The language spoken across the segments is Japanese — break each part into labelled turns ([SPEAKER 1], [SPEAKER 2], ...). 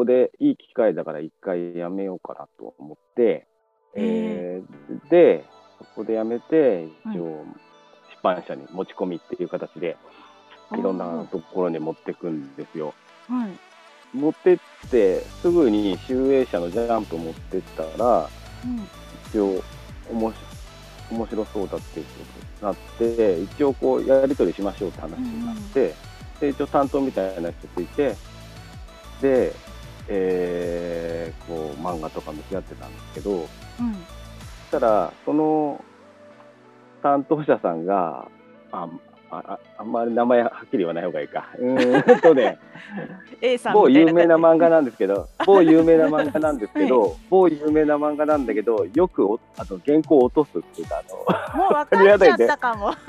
[SPEAKER 1] こでいい機会だから一回やめようかなと思って、えーで、そこでやめて、一応、出版社に持ち込みっていう形で、いろんなところに持ってくんですよ。
[SPEAKER 2] はい。
[SPEAKER 1] 持ってって、すぐに集英社のジャンプ持ってったら、
[SPEAKER 2] うん。
[SPEAKER 1] 一応、おもし面白そうだっていうことになって、一応こう、やり取りしましょうって話になって、で、一応担当みたいな人ついて、で、えーこう、漫画とか向き合ってたんですけど、
[SPEAKER 2] うん。
[SPEAKER 1] そしたら、その担当者さんが、ああああんまり名前はっきり言わない方がいいか。うーんとね、某有名な
[SPEAKER 2] 感
[SPEAKER 1] 漫画なんですけど、某有名な漫画なんですけど、某有名な漫画なんだけど、よくおあの原稿を落とすっていうか、あ
[SPEAKER 2] じ。もう分かっちゃったかも。
[SPEAKER 1] の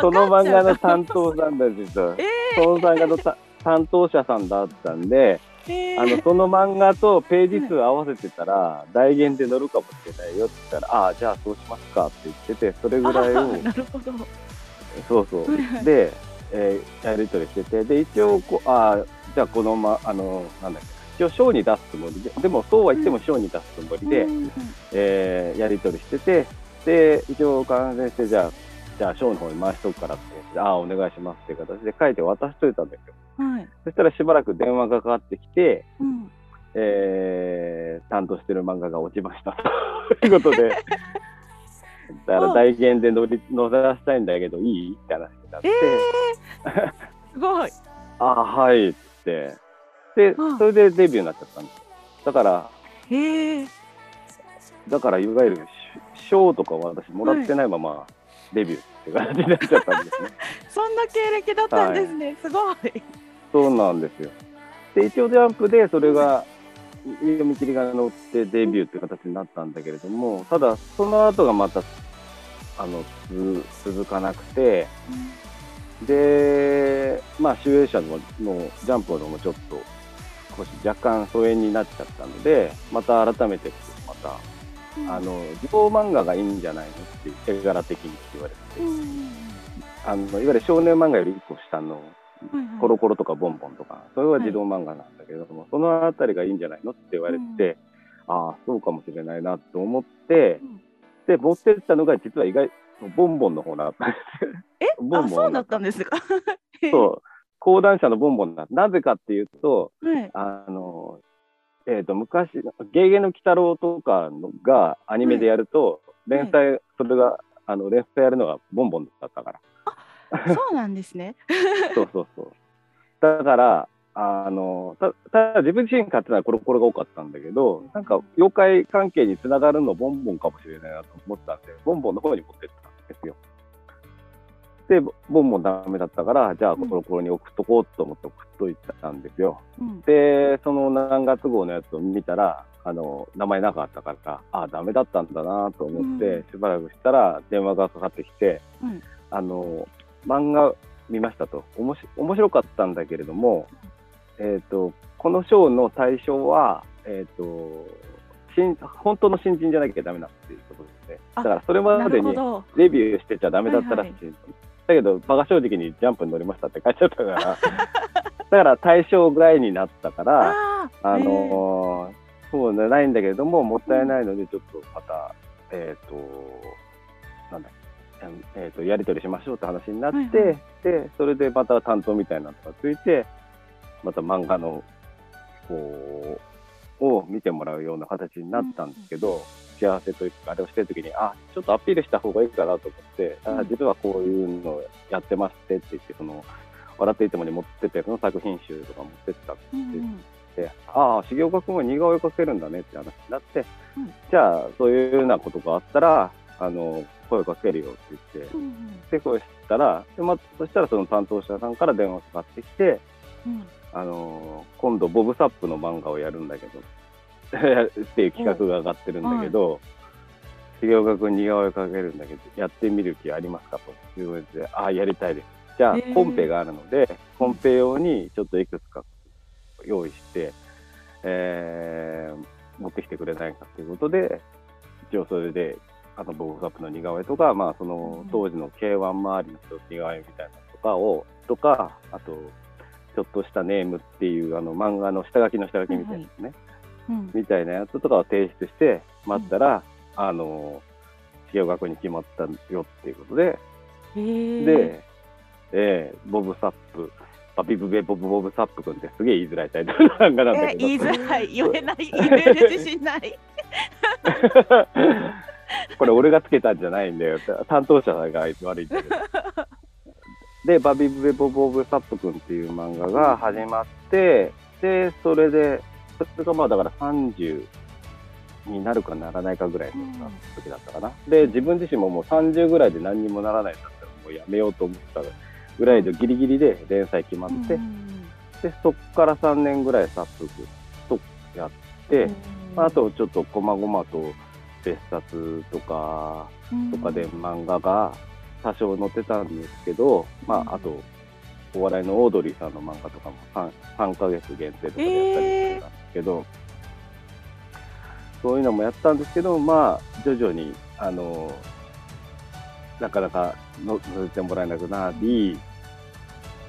[SPEAKER 1] その漫画の担当さんなんですよ。
[SPEAKER 2] え
[SPEAKER 1] その漫画のた担当者さんだったんで、
[SPEAKER 2] え
[SPEAKER 1] あのその漫画とページ数合わせてたら、大言で載るかもしれないよって言ったら、ああ、じゃあそうしますかって言ってて、それぐらいを、
[SPEAKER 2] なるほど。
[SPEAKER 1] そうそう。で、えーやり取りしてて、で、一応こう、ああ、じゃあこのま、あの、なんだっけ、一応賞に出すつもりで、でもそうは言っても賞に出すつもりで、
[SPEAKER 2] うん
[SPEAKER 1] えーやり取りしてて、で、一応完成して、じゃあ、じゃあ賞の方に回しとくからって、ああ、お願いしますっていう形で書いて渡しといたんですよ。
[SPEAKER 2] はい。
[SPEAKER 1] そしたらしばらく電話がかかってきて、
[SPEAKER 2] うん。
[SPEAKER 1] えー担当してる漫画が落ちましたということで、だから大言で乗り乗らしたいんだけど、いいって話になって、
[SPEAKER 2] すごい。
[SPEAKER 1] あはいって、で
[SPEAKER 2] うん、
[SPEAKER 1] それでデビューになっちゃったんですよ。だから、
[SPEAKER 2] へえ。
[SPEAKER 1] だからいわゆるし賞とかは私もらってないままデビューっていう形になっちゃったんですね。
[SPEAKER 2] そんな経歴だったんですね。すごい。
[SPEAKER 1] そうなんですよ。で、一応ジャンプでそれが、読み切りが載ってデビューって形になったんだけれども、ただ、その後がまた、あの、つ続かなくて、で、まあ、集英社ののジャンプのもちょっと、少し若干疎遠になっちゃったので、また改めて、また、あの、児童漫画がいいんじゃないのっていう、絵柄的にって言われて、
[SPEAKER 2] うん。
[SPEAKER 1] あの、いわゆる少年漫画より一個下の、
[SPEAKER 2] はいはい
[SPEAKER 1] コロコロとかボンボンとか、それは児童漫画なんだけれども、そのあたりがいいんじゃないのって言われて、ああ、そうかもしれないなと思って、
[SPEAKER 2] うん
[SPEAKER 1] で、持ってったのが実は意外、ボンボンの方だったんですよ。
[SPEAKER 2] え
[SPEAKER 1] ボンボン
[SPEAKER 2] あ、そうだったんですか？
[SPEAKER 1] そう。講談社のボンボンだ。なぜかっていうと、
[SPEAKER 2] う。はい。
[SPEAKER 1] あの、えっ、と、昔、ゲーゲの鬼太郎とかのがアニメでやると、連載、それが、あの、連載やるのがボンボンだったから。
[SPEAKER 2] そうなんですね。
[SPEAKER 1] そうそうそう。だから、あの、たただ自分自身買ってたのはコロコロが多かったんだけど、なんか妖怪関係につながるのボンボンかもしれないなと思ったんで、ボンボンの方に持ってったんですよ。で、ボボンボンダメだったから、じゃあコロコロに送っとこうと思って送っといたんですよ。
[SPEAKER 2] うん。
[SPEAKER 1] で、その何月号のやつを見たら、あの、名前なかったから、ああ、ダメだったんだなと思って、
[SPEAKER 2] うん
[SPEAKER 1] しばらくしたら電話がかかってきて、
[SPEAKER 2] うん
[SPEAKER 1] あの、漫画見ましたと。おもし面白かったんだけれども、えっ、と、この賞の対象は、えっ、と、新本当の新人じゃなきゃダメだっていうことで、
[SPEAKER 2] あ
[SPEAKER 1] だからそれま
[SPEAKER 2] な
[SPEAKER 1] でに。デビューしてちゃダメだったらしい。
[SPEAKER 2] はい
[SPEAKER 1] だけど、バカ正直にジャンプに乗りましたって書いてあったから、だから対象ぐらいになったから、
[SPEAKER 2] ああ。
[SPEAKER 1] あのーそうじゃないんだけれども、もったいないので、ちょっとまた、えっ、と、なんだえっ、と、やり取りしましょうって話になって、
[SPEAKER 2] はいはい。
[SPEAKER 1] で、それでまた担当みたいなのがついて、また漫画の、こう、を見てもらうような形になったんですけど、幸せというか、あれをしてるときに、あ、ちょっとアピールした方がいいかなと思って、
[SPEAKER 2] うん。
[SPEAKER 1] あ実はこういうのをやってましてって言って、その、笑っていてもに持ってって、その作品集とか持ってった
[SPEAKER 2] うんうん。
[SPEAKER 1] で、ああ、重岡君は似顔絵描けるんだねって話になって、
[SPEAKER 2] うん。
[SPEAKER 1] じゃあ、そういうようなことがあったら、あの、声かけるよって言って、
[SPEAKER 2] うん
[SPEAKER 1] で、声したら、でま、そしたらその担当者さんから電話かかってきて、
[SPEAKER 2] うん
[SPEAKER 1] あの、今度ボブサップの漫画をやるんだけど、っていう企画が上がってるんだけど、重岡君似顔絵描けるんだけど、やってみる気ありますかということで、ああ、やりたいです。じゃあ
[SPEAKER 2] へー、
[SPEAKER 1] コンペがあるので、コンペ用にちょっといくつか用意して、えー持ってきてくれないかということで、一応それで、あの、ボブサップの似顔絵とか、まあ、その
[SPEAKER 2] うん。
[SPEAKER 1] 当時の K1 周りの人の似顔絵みたいなのとかを、とか、あと、ちょっとしたネームっていうあの漫画の下書きの下書きみたいなやつね、
[SPEAKER 2] うん。
[SPEAKER 1] みたいなやつとかを提出して待ったら、あの重岡君に決まったよっていうことで、で、えーボブ・サップ、パピブベボブ・ボブ・サップ君ってすげえ言いづらいタイトルの漫画なんだけど。
[SPEAKER 2] え言いづらい言えない言える自信ない。
[SPEAKER 1] これ俺がつけたんじゃないんだよ。担当者が悪いんだけど。で、バビブベボボブサップ君っていう漫画が始まって、で、それで、それがまあだから30になるかならないかぐらいの時だったかな。で、自分自身ももう30ぐらいで何にもならないんだったらもうやめようと思ったぐらいでギリギリで連載決まって、
[SPEAKER 2] うん
[SPEAKER 1] で、そっから3年ぐらいサップとやって、あとちょっと細々と別冊とかとかで漫画が多少載ってたんですけど、まああとお笑いのオードリーさんの漫画とかも 3, 3ヶ月限定とかでやったりしてたんですけど、そういうのもやったんですけどまあ徐々にあのなかなかの乗せてもらえなくなり、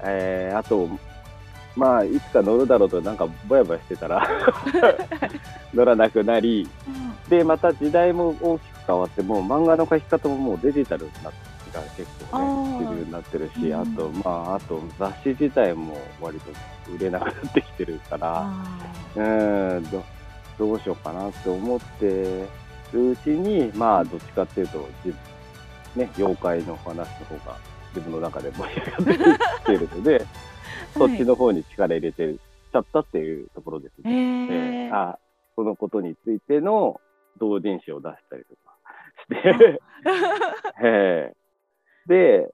[SPEAKER 1] えーあとまあいつか乗るだろうとなんかぼやぼやしてたら 乗らなくなりでまた時代も大きく変わってもう漫画の描き方ももうデジタルになってから結構
[SPEAKER 2] あ
[SPEAKER 1] ね
[SPEAKER 2] ー。
[SPEAKER 1] 主流になってるし、
[SPEAKER 2] うん。
[SPEAKER 1] あとまああと雑誌自体も割と売れなくなってきてるから
[SPEAKER 2] あ
[SPEAKER 1] うーんどどうしようかなって思ってるうちにまあどっちかっていうとじね妖怪の話の方が自分の中で盛り上がってきてるので、そっちの方に力入れてちゃったっていうところですね。
[SPEAKER 2] え
[SPEAKER 1] えー。あそのことについての同人誌を出したりとかして、えーで、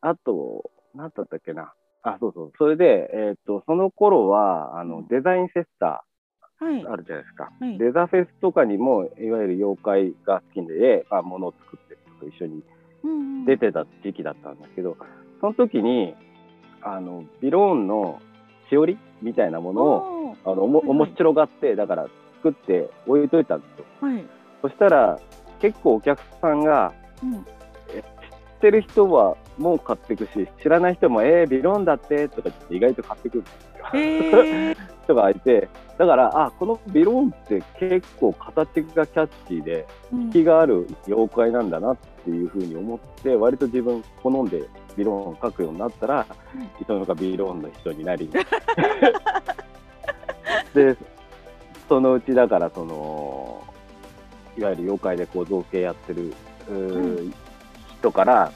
[SPEAKER 1] あと、何だったっけな。あ、そうそう。それで、えっ、と、その頃は、あの、デザインセッタ
[SPEAKER 2] はい
[SPEAKER 1] ーあるじゃないですか。
[SPEAKER 2] はい
[SPEAKER 1] デザフェスとかにも、いわゆる妖怪が好きで、まあ、ものを作ってと一緒に
[SPEAKER 2] うん
[SPEAKER 1] 出てた時期だったんですけど、その時に、あの、ビローンのしおりみたいなものを、あの、おも
[SPEAKER 2] はいはい
[SPEAKER 1] 面白がって、だから作って置いといたんですよ。
[SPEAKER 2] はい
[SPEAKER 1] そしたら、結構お客さんが、
[SPEAKER 2] うん
[SPEAKER 1] 知ってる人はもう買っていくし、知らない人も、えー、ビローンだってとか言って意外と買ってくる。んですよ。
[SPEAKER 2] へ え
[SPEAKER 1] 人がいて、だから、あ、このビローンって結構形がキャッチーで、
[SPEAKER 2] うん。
[SPEAKER 1] 引きがある妖怪なんだなっていうふうに思って、割と自分好んでビローンを描くようになったら、
[SPEAKER 2] うん。
[SPEAKER 1] いつの間ビローンの人になり、で、そのうちだから、その、いわゆる妖怪でこう造形やってる、うー人から、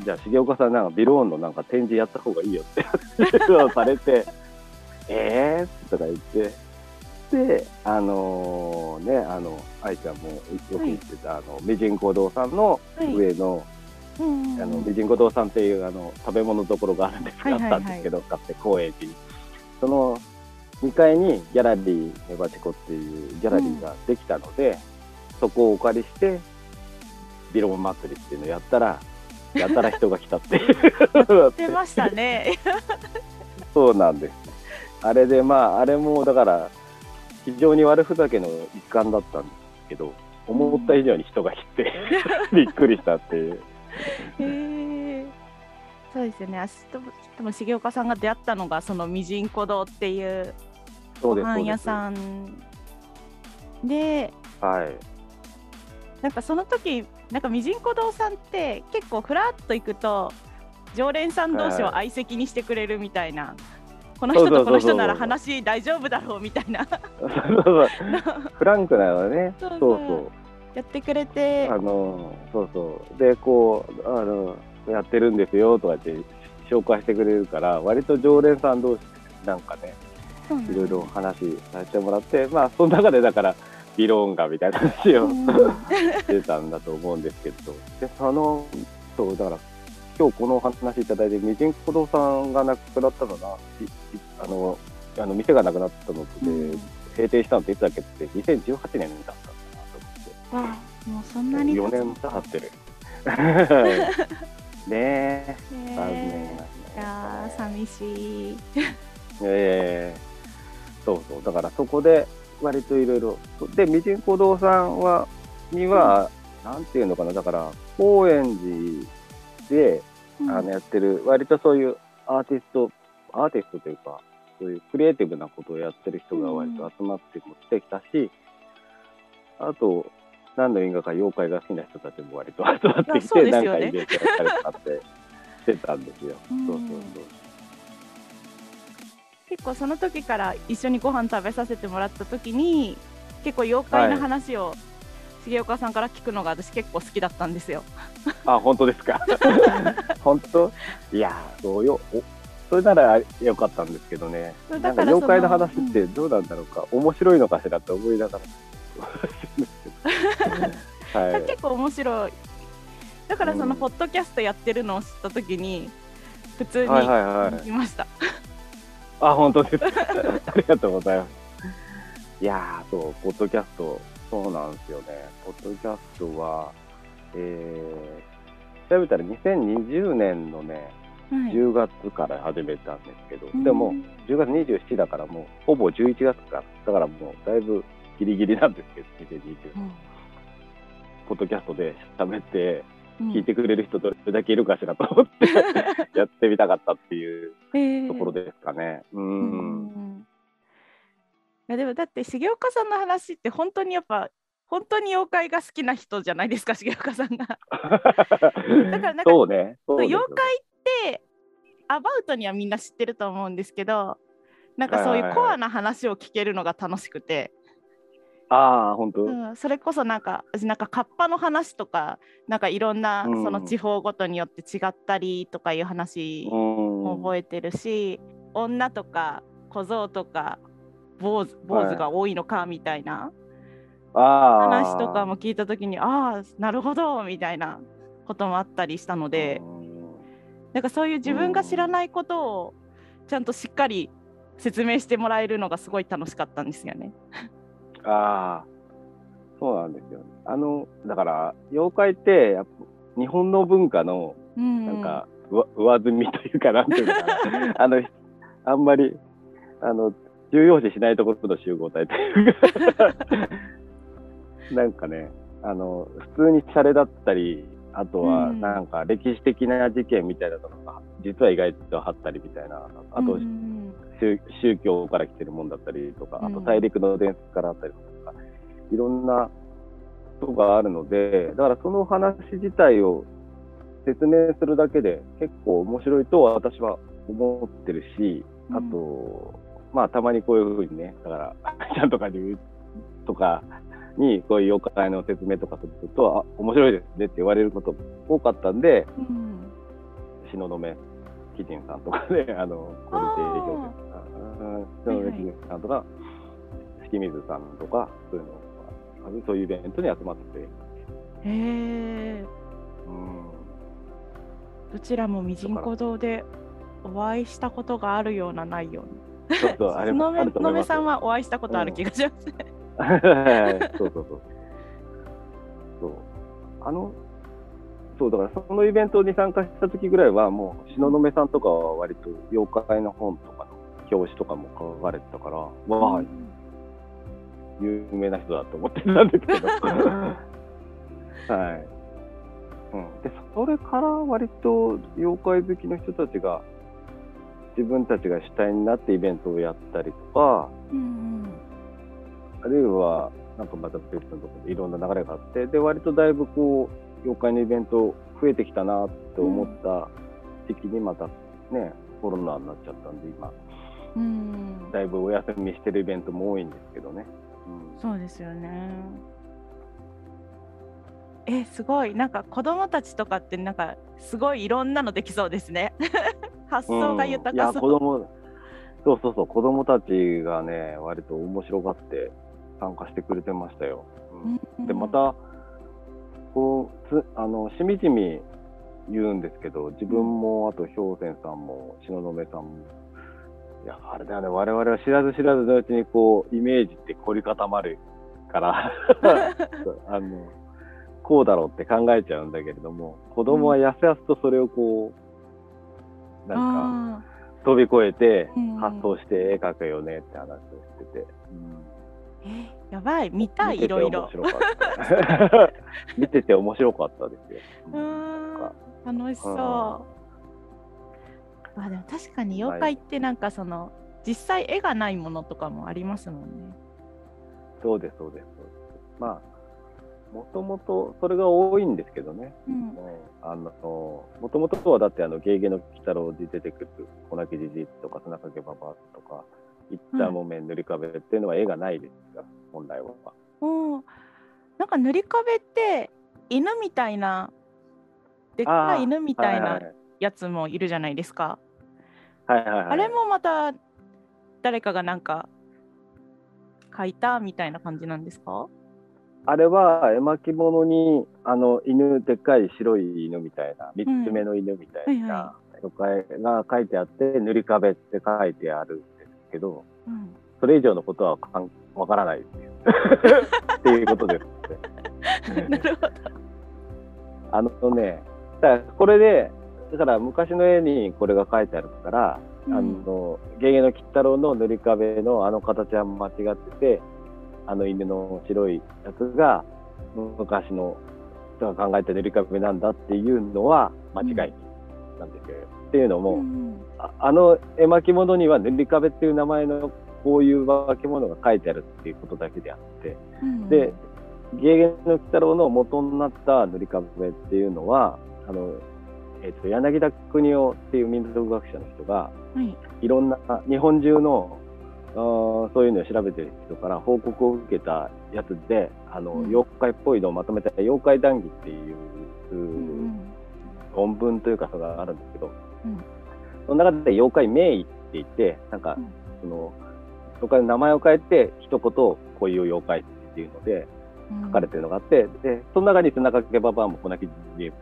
[SPEAKER 1] じゃあ重岡さんなんかビローンのなんか展示やった方がいいよって話をされて、えーとか言って、で、あのね、あの、愛ちゃんもよく言ってた、あの、ミジンコ堂さんの
[SPEAKER 2] はい。
[SPEAKER 1] 上の、
[SPEAKER 2] うん。
[SPEAKER 1] あの、ミジンコ堂さんっていう、あの、食べ物どころがあるんですが、
[SPEAKER 2] はいはいはい。
[SPEAKER 1] あったんですけど、かつて高円寺に。その2階にギャラリーネバチコっていうギャラリーができたので、そこをお借りして、ビローン祭りっていうのをやったら、やったら人が来たっていう。
[SPEAKER 2] 出ましたね
[SPEAKER 1] そうなんです。あれで、まあ、あれもだから、非常に悪ふざけの一環だったんですけど、思った以上に人が来て、びっくりしたっていう。
[SPEAKER 2] へえそうですよねあしと多分重岡さんが出会ったのがそのミジンコ堂っていうご飯屋。さんで
[SPEAKER 1] はい。
[SPEAKER 2] なんかその時なんかミジンコ堂さんって結構ふらっと行くと常連さん同士を相席にしてくれるみたいな、この人とこの人なら話大丈夫だろうみたいな。
[SPEAKER 1] そうそうそうフランクなのね。
[SPEAKER 2] そ
[SPEAKER 1] そう。う
[SPEAKER 2] そう。やってくれて。
[SPEAKER 1] あの、そうそう。で、こう、あの、やってるんですよとかって紹介してくれるから、割と常連さん同士でなんかね、いろいろ話させてもらって、まあ、その中でだから、ビローンがみたいな話を
[SPEAKER 2] うん。
[SPEAKER 1] してたんだと思うんですけど、で、その、そう、だから、今日このお話いただいて、ミジンコ堂さんが亡くなったのが、あの、あの店がなくなったのって、
[SPEAKER 2] うん。
[SPEAKER 1] 閉店したのっていつだっけ？って、2018年だったんだなと思って。
[SPEAKER 2] もうそんなに
[SPEAKER 1] 4
[SPEAKER 2] 経つ
[SPEAKER 1] 年経ってる。ねえ、
[SPEAKER 2] ね
[SPEAKER 1] 残念
[SPEAKER 2] えいやー寂しい。
[SPEAKER 1] ええ。そうそう、だからそこで割といろいろ、で、ミジンコ堂さんは、には、なんていうのかな、だから、高円寺で、
[SPEAKER 2] うん。
[SPEAKER 1] あのやってる、割とそういうアーティスト、アーティストというか、そういうクリエイティブなことをやってる人が割と集まっても来てきたし、あと、何の因果か妖怪が好きな人たちも割と集まってきて、
[SPEAKER 2] そうです
[SPEAKER 1] なんかイベントやったりとかってしてたんですよ。
[SPEAKER 2] うん。
[SPEAKER 1] そうそうそう。
[SPEAKER 2] 結構その時から一緒にご飯食べさせてもらった時に結構妖怪の話を重岡さんから聞くのが私結構好きだったんですよ。
[SPEAKER 1] あ、本当ですか？本当？いやー、そうよ？おそれならよかったんですけどね。
[SPEAKER 2] だから
[SPEAKER 1] 妖怪の話ってどうなんだろうか、面白いのかしらって思いながら。はい。
[SPEAKER 2] 結構面白い。だからその
[SPEAKER 1] うん
[SPEAKER 2] ポッドキャストやってるのを知った時に普通に
[SPEAKER 1] はいはいはい
[SPEAKER 2] 聞きました。
[SPEAKER 1] あ、本当です。ありがとうございます。いやー、そう、ポッドキャスト、そうなんですよね。ポッドキャストは、えー、調べたら2020年のね、
[SPEAKER 2] はい
[SPEAKER 1] 10月から始めたんですけど、
[SPEAKER 2] うん
[SPEAKER 1] でも、10月27だからもう、ほぼ11月から、だからもう、だいぶギリギリなんですけど、2020年。ポッドキャストで喋って、
[SPEAKER 2] うん
[SPEAKER 1] 聞いてくれる人どれだけいるかしらと思って、やってみたかったっていう
[SPEAKER 2] うん
[SPEAKER 1] ところですかね。う。
[SPEAKER 2] うんんいやでもだって重岡さんの話って本当にやっぱ本当に妖怪が好きな人じゃないですか 重岡さんが。らなんか
[SPEAKER 1] そうね。そう
[SPEAKER 2] 妖怪ってアバウトにはみんな知ってると思うんですけどなんかそう
[SPEAKER 1] はいいう
[SPEAKER 2] コアな話を聞けるのが楽しくて、
[SPEAKER 1] ああ、本当？
[SPEAKER 2] うん、それこそなんか私なんかカッパの話とかなんかいろんな
[SPEAKER 1] うん
[SPEAKER 2] その地方ごとによって違ったりとかいう話も覚えてるし、女とか小僧とか坊主坊主が多いのかみたいな。話とかも聞いた時にああなるほどみたいなこともあったりしたので。
[SPEAKER 1] うん
[SPEAKER 2] なんかそういう自分が知らないことをちゃんとしっかり説明してもらえるのがすごい楽しかったんですよね。
[SPEAKER 1] ああ、そうなんですよ。あの、だから、妖怪って、やっぱ日本の文化の、
[SPEAKER 2] うん、
[SPEAKER 1] なんか、上上積みというか、なんていうのかな、あの、あんまり、あの、重要視しないところの集合体というか、なんかね、あの、普通にシャレだったり、あとは、
[SPEAKER 2] うん。
[SPEAKER 1] なんか、歴史的な事件みたいなのが、実は意外とあったりみたいな、あと、
[SPEAKER 2] うん
[SPEAKER 1] 宗宗教から来てるもんだったりとか、あと
[SPEAKER 2] うん
[SPEAKER 1] 大陸の伝説からあったりとか、いろんなことがあるので、だからその話自体を説明するだけで結構面白いと私は思ってるし、あと、まあたまにこういうふうにね、だから、ちゃんとかに言うとかに、こういう妖怪の説明とかすると、あ、面白いですねって言われること多かったんで、
[SPEAKER 2] うん。
[SPEAKER 1] 東雲貴人さんとかね、あの、小見亭表現とか、東雲貴人さんとか、敷水さんとか、そういうのが、そういうイベントに集まって。て、
[SPEAKER 2] へえ
[SPEAKER 1] うん、
[SPEAKER 2] どちらもミジンコ堂でお会いしたことがあるようなないような。
[SPEAKER 1] そうそう、あれも
[SPEAKER 2] のめさんはお会いしたことある気がします。
[SPEAKER 1] そうそうそう。そう。あの、そう、だからそのイベントに参加した時ぐらいは、もう、東雲さんとかは割と妖怪の本とかの表紙とかも書かれてたから、わあ、有名な人だと思ってたんですけど。はい。うん、で、それから割と妖怪好きの人たちが、自分たちが主体になってイベントをやったりとか、
[SPEAKER 2] うん
[SPEAKER 1] あるいは、なんかまた別のところでいろんな流れがあって、で、割とだいぶこう、妖怪のイベント増えてきたなって思った時期にまたね、コロナになっちゃったんで、今、
[SPEAKER 2] うんうん
[SPEAKER 1] だいぶお休みしてるイベントも多いんですけどね。うん、
[SPEAKER 2] そうですよね。えすごいなんか子供たちとかってなんかすごいいろんなのできそうですね。発想が豊かそう。
[SPEAKER 1] 子供、そうそうそう、子供たちがね、割と面白がって参加してくれてましたよ。うん
[SPEAKER 2] うん
[SPEAKER 1] で、また、こう、つあの、しみじみ言うんですけど、自分も、あと、氷泉さんも、東雲さんも、いや、あれだよね、我々は知らず知らずのうちに、こう、イメージって凝り固まるから、あの、こうだろうって考えちゃうんだけれども、子供はやすやすとそれをこう、なんか、
[SPEAKER 2] あ
[SPEAKER 1] 飛び越えて
[SPEAKER 2] うん。
[SPEAKER 1] 発想して絵描くよねって話をしてて、うん。
[SPEAKER 2] ーえやばい見たいいろいろ。
[SPEAKER 1] 見てて面白かったですよ。
[SPEAKER 2] うーん楽しそあでも確かに妖怪ってなんかその、実際絵がないものとかもありますもんね。
[SPEAKER 1] そうです、そうです。そうですまあ、もともとそれが多いんですけどね。
[SPEAKER 2] うん
[SPEAKER 1] うんあのもともとはだってあの「ゲーゲの鬼太郎」で出てくる「粉木じじい」とか「砂かけばば」とか「いった木綿塗り壁」っていうのは絵がないですが本来は。
[SPEAKER 2] おーなんか塗り壁って犬みたいなでっかい犬みたいなやつもいるじゃないですか。
[SPEAKER 1] はいはいはい、
[SPEAKER 2] あれもまた誰かがなんか描いたみたいな感じなんですか？
[SPEAKER 1] あれは絵巻物にあの犬でっかい白い犬みたいな三つ目の犬みたい
[SPEAKER 2] はいは
[SPEAKER 1] な妖怪が書いてあって塗り壁って書いてあるんですけど
[SPEAKER 2] うん、
[SPEAKER 1] それ以上のことはわからない っていうことですね。
[SPEAKER 2] なるほど。
[SPEAKER 1] あのね、だからこれで、だから昔の絵にこれが書いてあるから、
[SPEAKER 2] うん
[SPEAKER 1] あの、ゲゲの鬼太郎の塗り壁のあの形は間違ってて、あの犬の白いやつが昔の人が考えた塗り壁なんだっていうのは間違いなんですよ。っていうのも、
[SPEAKER 2] うん
[SPEAKER 1] ああの絵巻物には塗り壁っていう名前のこういう化け物が書いてあるっていうことだけであって、
[SPEAKER 2] うん。
[SPEAKER 1] で、ゲーゲの鬼太郎の元になった塗り壁っていうのは、あの、えっ、と、柳田国夫っていう民族学者の人が、
[SPEAKER 2] はい。
[SPEAKER 1] いろんな、日本中の、あーそういうのを調べてる人から報告を受けたやつで、あの、
[SPEAKER 2] うん。
[SPEAKER 1] 妖怪っぽいのをまとめた妖怪談義っていう、
[SPEAKER 2] うん
[SPEAKER 1] 論文というか、それがあるんですけど、
[SPEAKER 2] うん。
[SPEAKER 1] その中で妖怪名医って言って、なんか、
[SPEAKER 2] うん
[SPEAKER 1] その、妖怪の名前を変えて、一言、こういう妖怪っていうので、
[SPEAKER 2] うん。
[SPEAKER 1] 書かれてるのがあって、で、その中に砂かけばばあも粉木じいも、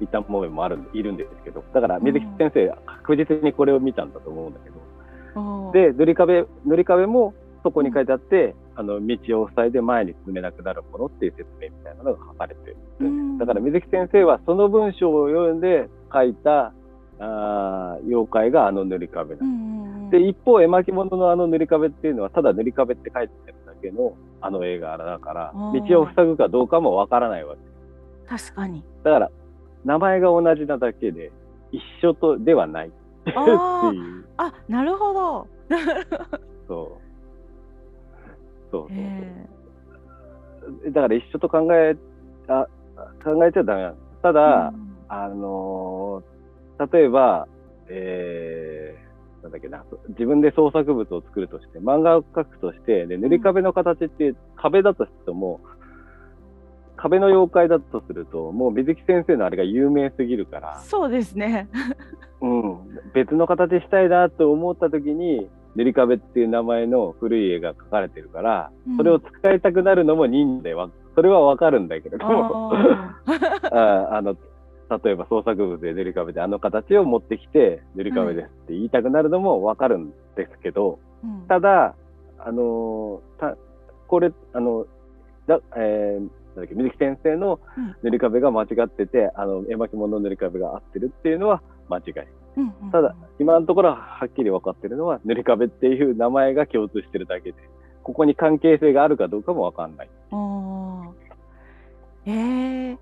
[SPEAKER 1] いったもめもあるんいるんですけど、だから水木先生、確実にこれを見たんだと思うんだけど、で、塗り壁、塗り壁もそこに書いてあって、あの、道を塞いで前に進めなくなるものっていう説明みたいなのが書かれてる。
[SPEAKER 2] うん。
[SPEAKER 1] だから水木先生はその文章を読んで書いた、あー妖怪があの塗り壁なんです
[SPEAKER 2] うんうんうん
[SPEAKER 1] で、一方、絵巻物のあの塗り壁っていうのは、ただ塗り壁って書いてあるだけのあの映画だから、道を塞ぐかどうかもわからないわけ。
[SPEAKER 2] 確かに。
[SPEAKER 1] だから、名前が同じなだけで、一緒とではないっていう。
[SPEAKER 2] あなるほど。
[SPEAKER 1] そう。そうそう
[SPEAKER 2] へ
[SPEAKER 1] そう。だから一緒と考え、あ考えちゃダメなの。た
[SPEAKER 2] ー
[SPEAKER 1] だ、
[SPEAKER 2] うん
[SPEAKER 1] あのー例えば、えー、なんだっけな、自分で創作物を作るとして、漫画を描くとして、で塗り壁の形って壁だとしても、壁の妖怪だとすると、もう水木先生のあれが有名すぎるから、
[SPEAKER 2] そうですね。
[SPEAKER 1] うん、別の形したいなと思った時に、塗り壁っていう名前の古い絵が描かれてるから、
[SPEAKER 2] うん。
[SPEAKER 1] それを使いたくなるのも忍者でわ、それはわかるんだけれども、
[SPEAKER 2] あ
[SPEAKER 1] ああの、例えば創作物で塗り壁であの形を持ってきて塗り壁ですって言いたくなるのもわかるんですけど、
[SPEAKER 2] ーうん。
[SPEAKER 1] ただ、あのたこれ、あの、だえーだっけ、水木先生の
[SPEAKER 2] うん。
[SPEAKER 1] 塗り壁が間違ってて、あの、絵巻物の塗り壁が合ってるっていうのは間違い。
[SPEAKER 2] うんうん
[SPEAKER 1] ただ、今のところははっきり分かってるのは、塗り壁っていう名前が共通してるだけで、ここに関係性があるかどうかも分かんない。
[SPEAKER 2] えー、